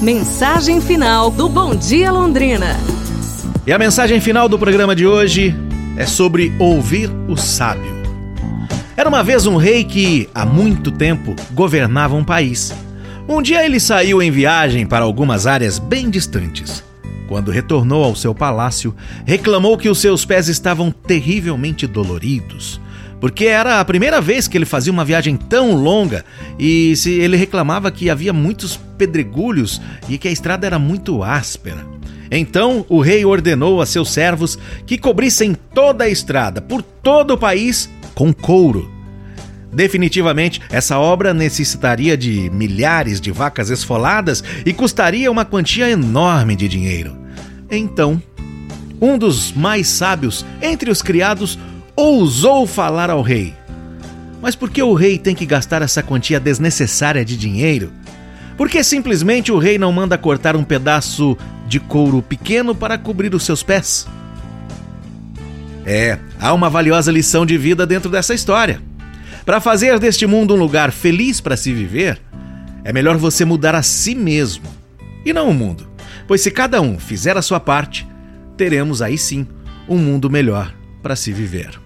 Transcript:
Mensagem final do Bom Dia Londrina. E a mensagem final do programa de hoje é sobre ouvir o sábio. Era uma vez um rei que, há muito tempo, governava um país. Um dia ele saiu em viagem para algumas áreas bem distantes. Quando retornou ao seu palácio, reclamou que os seus pés estavam terrivelmente doloridos, porque era a primeira vez que ele fazia uma viagem tão longa e se ele reclamava que havia muitos pedregulhos e que a estrada era muito áspera. Então o rei ordenou a seus servos que cobrissem toda a estrada por todo o país com couro Definitivamente, essa obra necessitaria de milhares de vacas esfoladas e custaria uma quantia enorme de dinheiro. Então, um dos mais sábios entre os criados ousou falar ao rei. Mas por que o rei tem que gastar essa quantia desnecessária de dinheiro? Por que simplesmente o rei não manda cortar um pedaço de couro pequeno para cobrir os seus pés? É, há uma valiosa lição de vida dentro dessa história. Para fazer deste mundo um lugar feliz para se viver, é melhor você mudar a si mesmo e não o mundo. Pois se cada um fizer a sua parte, teremos aí sim um mundo melhor para se viver.